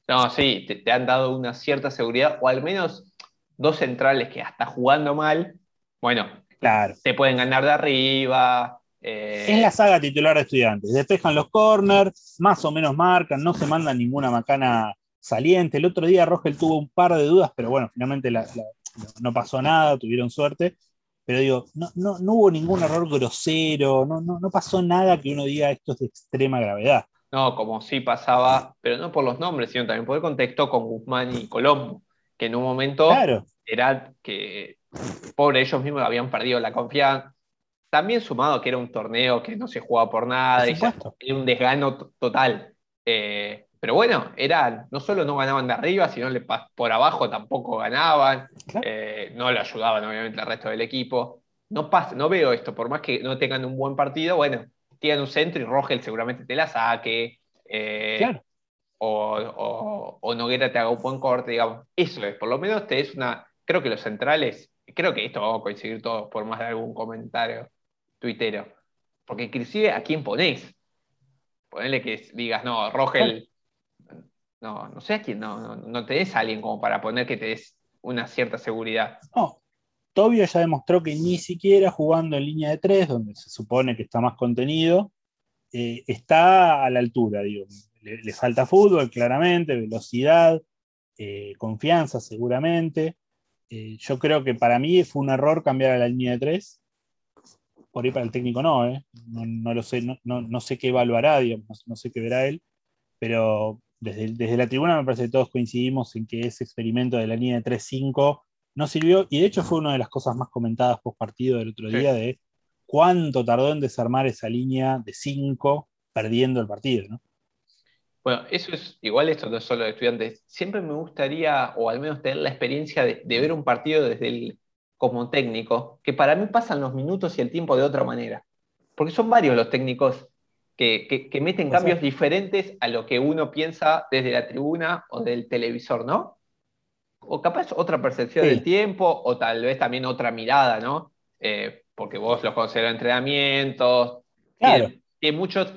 No, sí, te, han dado una cierta seguridad, o al menos dos centrales que hasta jugando mal, bueno, claro. te pueden ganar de arriba, es la saga titular de estudiantes. Despejan los corners, más o menos marcan, no se manda ninguna macana saliente. El otro día Rogel tuvo un par de dudas, pero bueno, finalmente no pasó nada, tuvieron suerte. Pero digo, no, no, hubo ningún error grosero, no, no, pasó nada que uno diga esto es de extrema gravedad. No, como sí pasaba, pero no por los nombres, sino también por el contexto con Guzmán y Colombo, que en un momento era que, por ellos mismos habían perdido la confianza, también sumado que era un torneo que no se jugaba por nada, y era un desgano total. Eh, pero bueno, era, no solo no ganaban de arriba, sino por abajo tampoco ganaban, eh, no le ayudaban obviamente al resto del equipo. No, pasa, no veo esto, por más que no tengan un buen partido, bueno, tienen un centro y Rogel seguramente te la saque. Eh, o, o, Noguera te haga un buen corte, digamos. Eso es, por lo menos te es una. Creo que los centrales, creo que esto vamos a coincidir todos por más de algún comentario tuitero. Porque inclusive a quién ponés. Ponele que digas, no, Rogel, no, no sé quién, no, no, te des a alguien como para poner que te des una cierta seguridad. No, Tobio ya demostró que ni siquiera jugando en línea de tres, donde se supone que está más contenido, eh, está a la altura, digo. Le, falta fútbol, claramente, velocidad, eh, confianza, seguramente. Eh, yo creo que para mí fue un error cambiar a la línea de tres por ahí para el técnico no, ¿eh? no, lo sé, no, sé qué evaluará, no sé qué verá él, pero desde, desde, la tribuna me parece que todos coincidimos en que ese experimento de la línea de 3-5 no sirvió, y de hecho fue una de las cosas más comentadas post partido del otro día, de cuánto tardó en desarmar esa línea de 5 perdiendo el partido, ¿no? Bueno, eso es igual, esto no es solo de estudiantes. Siempre me gustaría, o al menos tener la experiencia de, de ver un partido desde el como técnico, que para mí pasan los minutos y el tiempo de otra manera. Porque son varios los técnicos que, meten cambios diferentes a lo que uno piensa desde la tribuna o del televisor, ¿no? O capaz otra percepción del tiempo, o tal vez también otra mirada, ¿no? Eh, porque vos los los entrenamientos, claro. tiene, muchos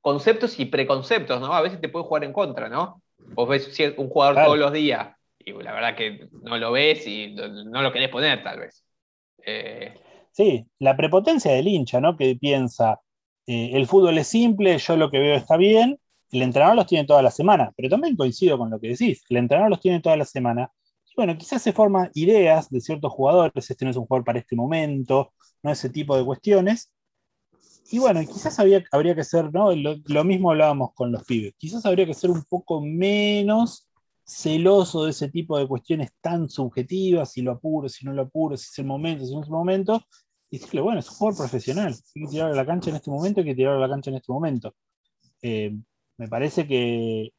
conceptos y preconceptos, ¿no? A veces te puede jugar en contra, ¿no? Vos ves un jugador todos los días y la verdad que no lo ves y no lo querés poner, tal vez. Eh, sí, la prepotencia del hincha, ¿no? Que piensa, eh, el fútbol es simple, yo lo que veo está bien, el entrenador los tiene toda la semana, pero también coincido con lo que decís, el entrenador los tiene toda la semana. Y bueno, quizás se forman ideas de ciertos jugadores, este no es un jugador para este momento, no ese tipo de cuestiones. Y bueno, quizás habría que ser, ¿no? Lo, lo, mismo hablábamos con los pibes, quizás habría que ser un poco menos celoso de ese tipo de cuestiones tan subjetivas, si lo apuro, si no lo apuro, si es el momento, si no es el momento, y decirle, bueno, es un jugador profesional, hay que tirar a la cancha en este momento, hay que tirar a la cancha en este momento. Eh, me parece que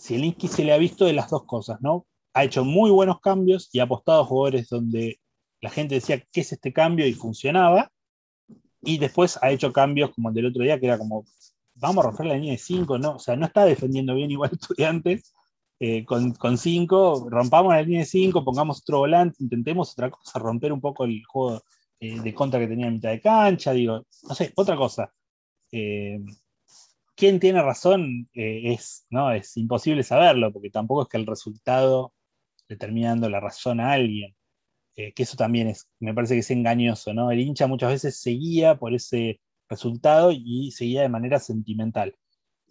Zielinski se le ha visto de las dos cosas, ¿no? Ha hecho muy buenos cambios y ha apostado a jugadores donde la gente decía, ¿qué es este cambio? y funcionaba. Y después ha hecho cambios como el del otro día, que era como, vamos a romper la línea de 5, ¿no? O sea, no está defendiendo bien igual estudiantes, eh, con, cinco, rompamos la línea de cinco, pongamos otro volante, intentemos otra cosa, romper un poco el juego eh, de contra que tenía en mitad de cancha, digo, no sé, otra cosa. Eh, ¿Quién tiene razón? es, ¿no? es imposible saberlo, porque tampoco es que el resultado dando la razón a alguien. que eso también es, me parece que es engañoso, ¿no? El hincha muchas veces seguía por ese resultado y seguía de manera sentimental.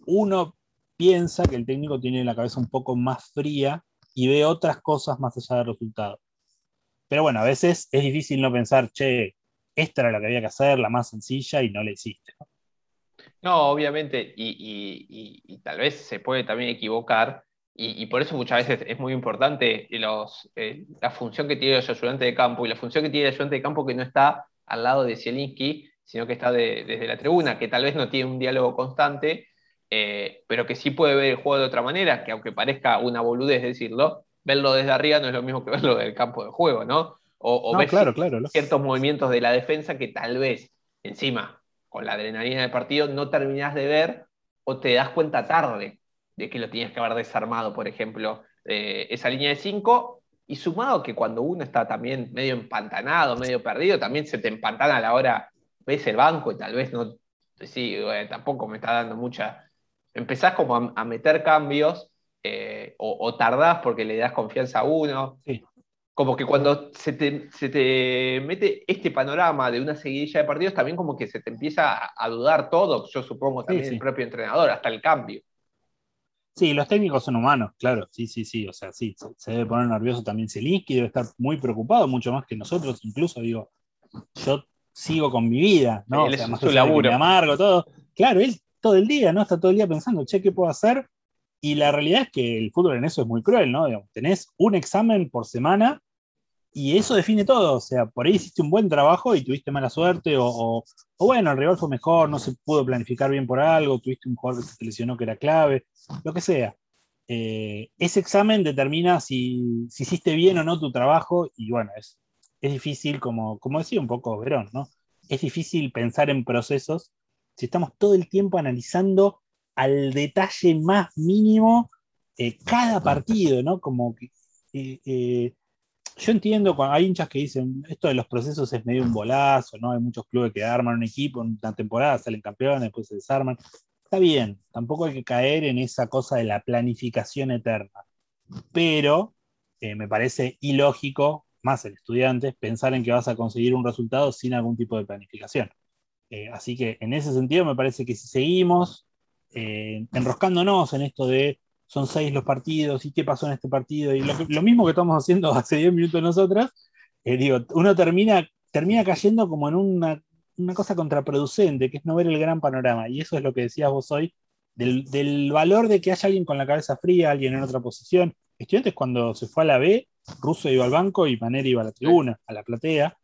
Uno piensa que el técnico tiene la cabeza un poco más fría y ve otras cosas más allá del resultado. Pero bueno, a veces es difícil no pensar, che, esta era la que había que hacer, la más sencilla, y no la hiciste. No, obviamente, y, tal vez se puede también equivocar, y, por eso muchas veces es muy importante eh, la función que tiene el ayudante de campo y la función que tiene el ayudante de campo que no está al lado de Zielinski, sino que está desde la tribuna, que tal vez no tiene un diálogo constante, eh, pero que sí puede ver el juego de otra manera, que aunque parezca una boludez decirlo, verlo desde arriba no es lo mismo que verlo del campo de juego, ¿no? O, ver ciertos movimientos de la defensa que tal vez encima, con la adrenalina del partido, no terminás de ver o te das cuenta tarde de que lo tienes que haber desarmado, por ejemplo, eh, esa línea de 5, y sumado que cuando uno está también medio empantanado, medio perdido, también se te empantana a la hora, ves el banco y tal vez no, sí, tampoco me está dando mucha empezás como a, meter cambios eh, o, tardás porque le das confianza a uno. Como que cuando se te, mete este panorama de una seguidilla de partidos, también como que se te empieza a, dudar todo, yo supongo también el propio entrenador, hasta el cambio. Sí, los técnicos son humanos, claro, sí, sí, sí, o sea, sí, se, debe poner nervioso también Zelinsky, debe estar muy preocupado, mucho más que nosotros, incluso, digo, yo sigo con mi vida, ¿no? Él o sea, más su laburo. amargo, todo. Claro, él todo el día, ¿no? Está todo el día pensando, che, ¿qué puedo hacer? Y la realidad es que el fútbol en eso es muy cruel, ¿no? tenés un examen por semana y eso define todo. O sea, por ahí hiciste un buen trabajo y tuviste mala suerte, o, bueno, el rival fue mejor, no se pudo planificar bien por algo, tuviste un jugador que se lesionó que era clave, lo que sea. Eh, ese examen determina si, hiciste bien o no tu trabajo, y bueno, es, es difícil, como, como decía un poco Verón, ¿no? Es difícil pensar en procesos si estamos todo el tiempo analizando al detalle más mínimo eh, cada partido, ¿no? Como que eh, eh, yo entiendo, cuando hay hinchas que dicen, esto de los procesos es medio un bolazo, ¿no? Hay muchos clubes que arman un equipo en una temporada, salen campeones, después se desarman. Está bien, tampoco hay que caer en esa cosa de la planificación eterna. Pero me parece ilógico, más el estudiante, pensar en que vas a conseguir un resultado sin algún tipo de planificación. Eh, así que en ese sentido me parece que si seguimos eh, enroscándonos en esto de son seis los partidos y qué pasó en este partido, y lo, mismo que estamos haciendo hace 10 minutos nosotras, eh, digo, uno termina, termina cayendo como en una, cosa contraproducente, que es no ver el gran panorama. Y eso es lo que decías vos hoy, del, valor de que haya alguien con la cabeza fría, alguien en otra posición. Estudiantes cuando se fue a la B, Russo iba al banco y Manera iba a la tribuna, a la platea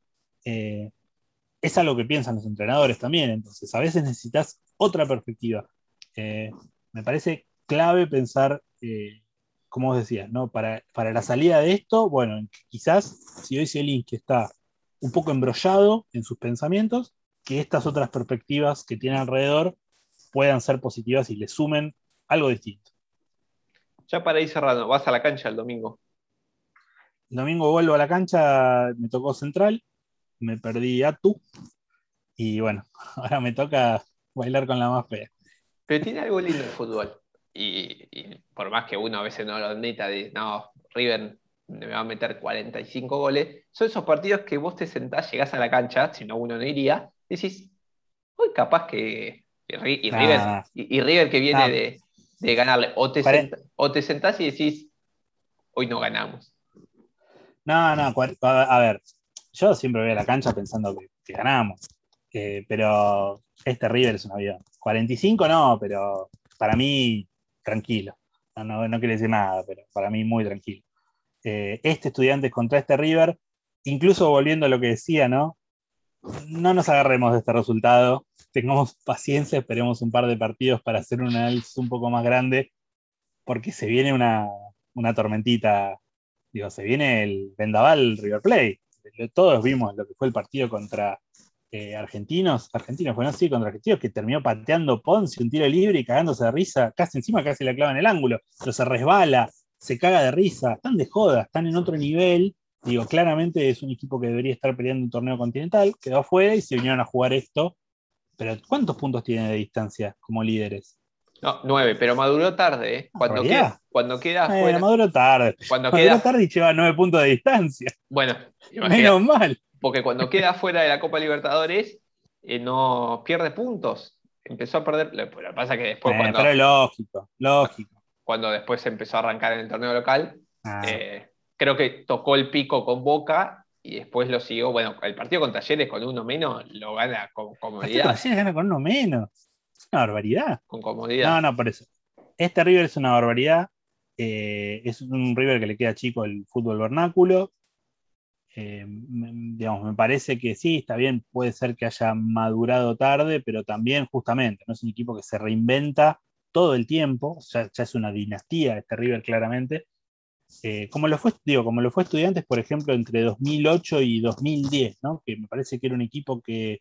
es algo que piensan los entrenadores también, entonces a veces necesitas otra perspectiva. Eh, me parece clave pensar eh, como vos decías, ¿no? Para, para la salida de esto, bueno, quizás si hoy que está un poco embrollado en sus pensamientos, que estas otras perspectivas que tiene alrededor puedan ser positivas y le sumen algo distinto. Ya para ir cerrando, vas a la cancha el domingo. El domingo vuelvo a la cancha, me tocó central, me perdí a tú y bueno, ahora me toca bailar con la más fea. Pero tiene algo lindo el fútbol. Y, por más que uno a veces no lo admita, de no, River me va a meter 45 goles, son esos partidos que vos te sentás, llegás a la cancha, si no uno no iría, decís, hoy capaz que. Y, River, que viene de, ganarle, o te, o te sentás y decís, hoy no ganamos. No, no, a ver, yo siempre voy a la cancha pensando que, ganamos, eh, pero este River es un avión. 45 no, pero para mí tranquilo. No, no, quiere decir nada, pero para mí muy tranquilo. Eh, este estudiante contra este River, incluso volviendo a lo que decía, ¿no? No nos agarremos de este resultado, tengamos paciencia, esperemos un par de partidos para hacer un análisis un poco más grande, porque se viene una, una tormentita, digo, se viene el vendaval River Play. Todos vimos lo que fue el partido contra eh, argentinos, argentinos, bueno, sí, contra argentinos, que terminó pateando Ponce un tiro libre y cagándose de risa, casi encima casi la clava en el ángulo, pero se resbala, se caga de risa, están de joda, están en otro nivel. Digo, claramente es un equipo que debería estar peleando un torneo continental, quedó afuera y se vinieron a jugar esto. Pero ¿cuántos puntos tiene de distancia como líderes? No, nueve, pero maduró tarde. ¿eh? Cuando, queda, cuando queda afuera. maduró tarde. Cuando maduró queda... tarde y lleva nueve puntos de distancia. Bueno, menos mal porque cuando queda fuera de la Copa Libertadores eh, no pierde puntos. Empezó a perder. Lo que pasa que después. cuando, pero lógico, lógico. Cuando después empezó a arrancar en el torneo local, ah. eh, creo que tocó el pico con Boca y después lo siguió. Bueno, el partido con Talleres con uno menos lo gana con comodidad. Talleres gana con uno menos. Es una barbaridad. Con comodidad. No, no, por eso. Este River es una barbaridad. Eh, es un River que le queda chico el fútbol vernáculo. Eh, digamos, me parece que sí, está bien, puede ser que haya madurado tarde, pero también justamente, no es un equipo que se reinventa todo el tiempo, ya, es una dinastía este River claramente, eh, como, lo fue, digo, como lo fue Estudiantes, por ejemplo, entre 2008 y 2010, ¿no? que me parece que era un equipo que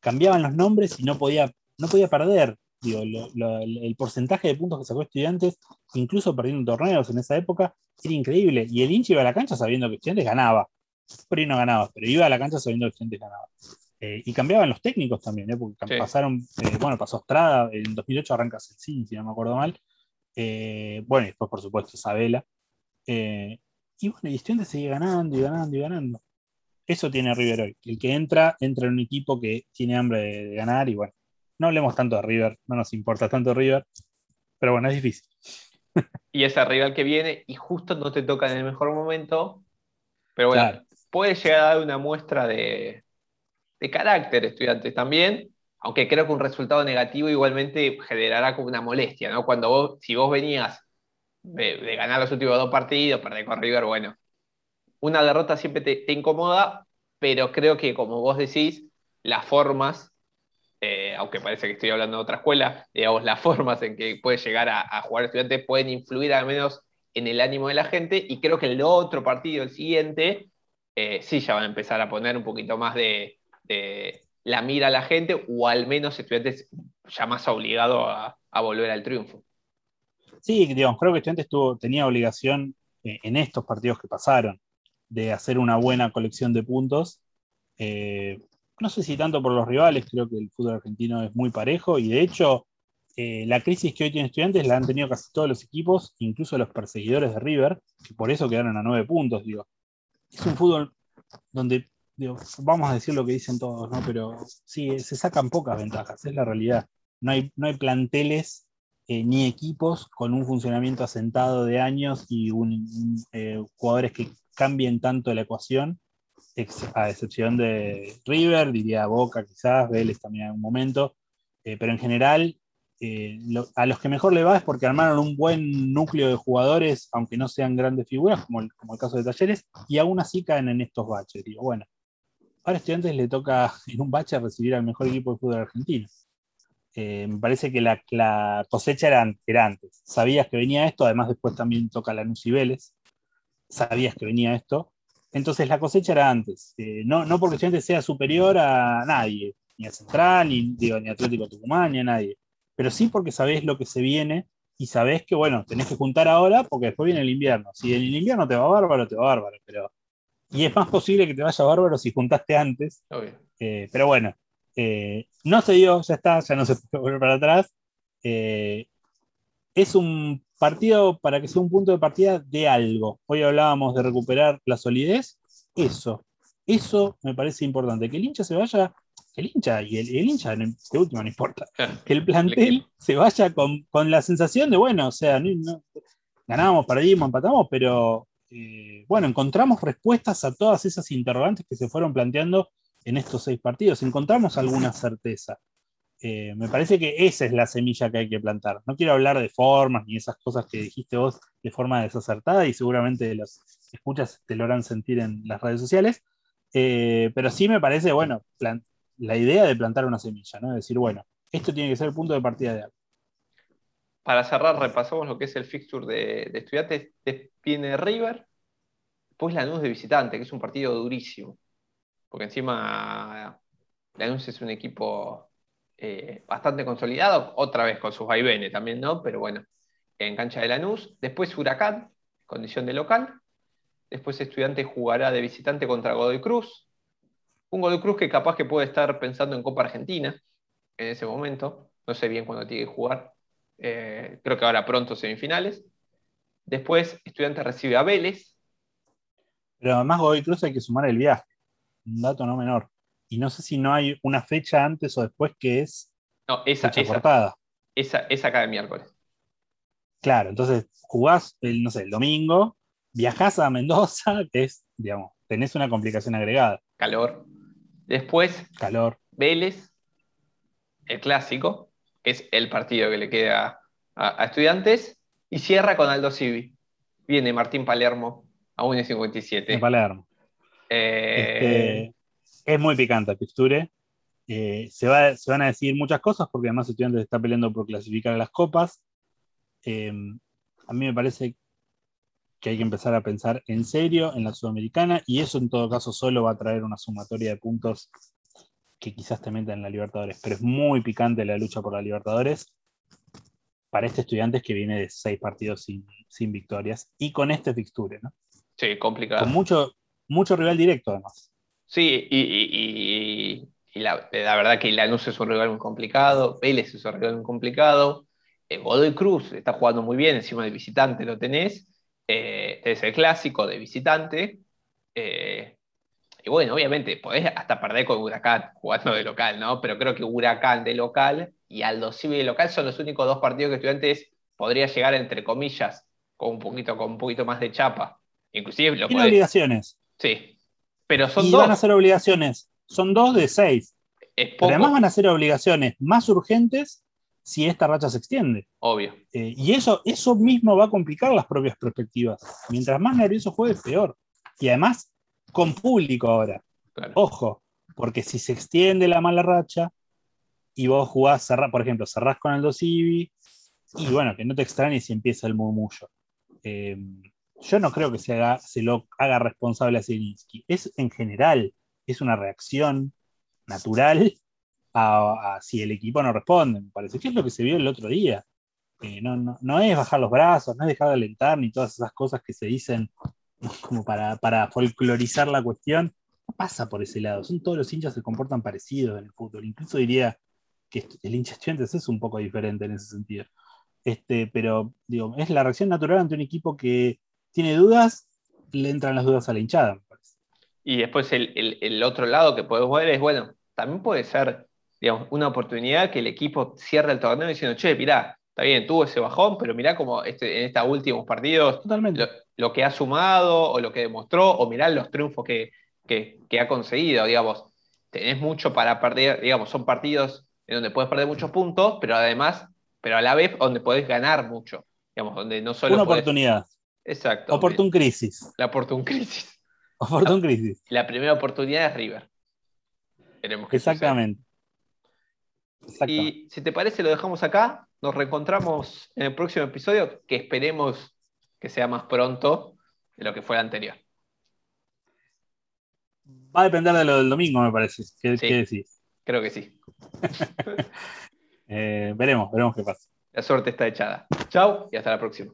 cambiaban los nombres y no podía, no podía perder. Digo, el porcentaje de puntos que sacó Estudiantes, incluso perdiendo torneos en esa época, era increíble. Y el hincha iba a la cancha sabiendo que Estudiantes ganaba por ahí no ganaba, pero iba a la cancha sabiendo que gente ganaba. Eh, y cambiaban los técnicos también, ¿eh? porque pasaron, eh, bueno, pasó Estrada, en 2008 arranca Cecín, si no me acuerdo mal. bueno, y después, por supuesto, Isabela. y bueno, y Estudiantes sigue ganando y ganando y ganando. Eso tiene River hoy. El que entra, entra en un equipo que tiene hambre de, ganar y bueno, no hablemos tanto de River, no nos importa tanto River, pero bueno, es difícil. y ese rival que viene y justo no te toca en el mejor momento, pero bueno, puede llegar a dar una muestra de, carácter estudiantes también, aunque creo que un resultado negativo igualmente generará como una molestia, ¿no? Cuando vos, si vos venías de, ganar los últimos dos partidos, perder con River, bueno, una derrota siempre te, incomoda, pero creo que como vos decís, las formas, eh, aunque parece que estoy hablando de otra escuela, digamos, las formas en que puede llegar a, a jugar estudiantes pueden influir al menos en el ánimo de la gente, y creo que el otro partido, el siguiente, eh, sí ya van a empezar a poner un poquito más de, la mira a la gente, o al menos estudiantes ya más obligados a, volver al triunfo. Sí, digamos, creo que estudiantes tuvo, tenía obligación eh, en estos partidos que pasaron de hacer una buena colección de puntos. Eh, no sé si tanto por los rivales, creo que el fútbol argentino es muy parejo y de hecho la crisis que hoy tiene estudiantes la han tenido casi todos los equipos, incluso los perseguidores de River, que por eso quedaron a nueve puntos. Digo, es un fútbol donde, vamos a decir lo que dicen todos, ¿no? pero sí, se sacan pocas ventajas, es la realidad. No hay, no hay planteles eh, ni equipos con un funcionamiento asentado de años y eh, jugadores que cambien tanto la ecuación, a excepción de River, diría Boca quizás, Vélez también en un momento, eh, pero en general eh, a los que mejor le va es porque armaron un buen núcleo de jugadores, aunque no sean grandes figuras, como el, caso de Talleres, y aún así caen en estos baches. Digo, bueno, ahora a Estudiantes le toca en un bache recibir al mejor equipo de fútbol argentino. eh, me parece que la, cosecha era, antes. Sabías que venía esto, además después también toca la y Vélez. Sabías que venía esto. Entonces la cosecha era antes. Eh, no, no porque Estudiantes sea superior a nadie, ni a Central, ni, digo, ni a Atlético Tucumán, ni a nadie. Pero sí porque sabés lo que se viene y sabés que, bueno, tenés que juntar ahora porque después viene el invierno. Si en el invierno te va bárbaro, te va bárbaro. Pero... Y es más posible que te vaya bárbaro si juntaste antes. Eh, pero bueno, eh, no se dio, ya está, ya no se puede volver para atrás. Eh, es un partido para que sea un punto de partida de algo. Hoy hablábamos de recuperar la solidez. Eso, eso me parece importante. Que el hincha se vaya, el hincha y el, hincha, de último no importa, que el plantel se vaya con, la sensación de, bueno, o sea, ganábamos, perdimos, empatamos, pero eh, bueno, encontramos respuestas a todas esas interrogantes que se fueron planteando en estos seis partidos. Encontramos alguna certeza. Eh, me parece que esa es la semilla que hay que plantar. No quiero hablar de formas ni esas cosas que dijiste vos de forma desacertada y seguramente los escuchas te lo harán sentir en las redes sociales, eh, pero sí me parece, bueno, la idea de plantar una semilla, ¿no? decir, bueno, esto tiene que ser el punto de partida de algo. Para cerrar, repasamos lo que es el fixture de, de estudiantes. Viene River, después Lanús de visitante, que es un partido durísimo porque encima Lanús es un equipo eh, bastante consolidado, otra vez con sus vaivenes también, ¿no? Pero bueno, en cancha de Lanús. Después Huracán, condición de local. Después Estudiante jugará de visitante contra Godoy Cruz. Un Godoy Cruz que capaz que puede estar pensando en Copa Argentina en ese momento. No sé bien cuándo tiene que jugar. Eh, creo que ahora pronto semifinales. Después Estudiante recibe a Vélez. Pero además Godoy Cruz hay que sumar el viaje un dato no menor. Y no sé si no hay una fecha antes o después que es no, esa, fecha esa, cortada. Esa, esa miércoles. Claro, entonces jugás el, no sé, el domingo, viajás a Mendoza, que es, digamos, tenés una complicación agregada. Calor. Después, calor. Vélez, el clásico, es el partido que le queda a, estudiantes, y cierra con Aldo Civi. Viene Martín Palermo a 1.57. Palermo. Este, es muy picante el Picture. Eh, se, van a decir muchas cosas porque además Estudiantes está peleando por clasificar a las copas. Em, a mí me parece que hay que empezar a pensar en serio en la Sudamericana y eso en todo caso solo va a traer una sumatoria de puntos que quizás te metan en la Libertadores, pero es muy picante la lucha por la Libertadores para este estudiante que viene de seis partidos sin, sin victorias y con este fixture, ¿no? Sí, complicado. Con mucho, mucho rival directo además. Sí, y, la, verdad que Lanús es un rival muy complicado, Vélez es un rival muy complicado, eh, Godoy Cruz está jugando muy bien, encima de visitante lo tenés, eh, es el clásico de visitante, eh, y bueno, obviamente podés hasta perder con Huracán jugando de local, ¿no? Pero creo que Huracán de local y Aldo Civi de local son los únicos dos partidos que Estudiantes podría llegar, entre comillas, con un poquito, con un poquito más de chapa. Inclusive lo Tiene obligaciones. Sí. Pero son y dos. van a ser obligaciones. Son dos de seis. además van a ser obligaciones más urgentes si esta racha se extiende. Obvio. Eh, y eso, eso mismo va a complicar las propias perspectivas. Mientras más nervioso juegues, peor. Y además, con público ahora. Ojo, porque si se extiende la mala racha y vos jugás, por ejemplo, cerrás con el 2 y bueno, que no te extrañes si empieza el murmullo. Eh, yo no creo que se, haga, se lo haga responsable a Zielinski. Es en general, es una reacción natural a, si el equipo no responde. Me parece que es lo que se vio el otro día. no, es bajar los brazos, no es dejar de alentar, ni todas esas cosas que se dicen como para, para folclorizar la cuestión. No pasa por ese lado. Son todos los hinchas se comportan parecidos en el fútbol. Incluso diría que el hincha estudiantes es un poco diferente en ese sentido. Este, pero digo, es la reacción natural ante un equipo que tiene dudas, le entran las dudas a la hinchada, me parece. Y después el, otro lado que podemos ver es, bueno, también puede ser, digamos, una oportunidad que el equipo cierre el torneo diciendo, che, mirá, está bien, tuvo ese bajón, pero mirá como este, en estos últimos partidos Totalmente. Lo, que ha sumado o lo que demostró, o mirá los triunfos que, ha conseguido, digamos, tenés mucho para perder, digamos, son partidos en donde puedes perder muchos puntos, pero además, pero a la vez donde podés ganar mucho, digamos, donde no solo... Una oportunidad. Exacto. Oportun crisis. La oportun crisis. Oportun crisis. La primera oportunidad es River. Exactamente. Y si te parece, lo dejamos acá. Nos reencontramos en el próximo episodio, que esperemos que sea más pronto de lo que fue el anterior. Va a depender de lo del domingo, me parece. ¿Qué, decís? Creo que sí. Eh, veremos, veremos qué pasa. La suerte está echada. Chao y hasta la próxima.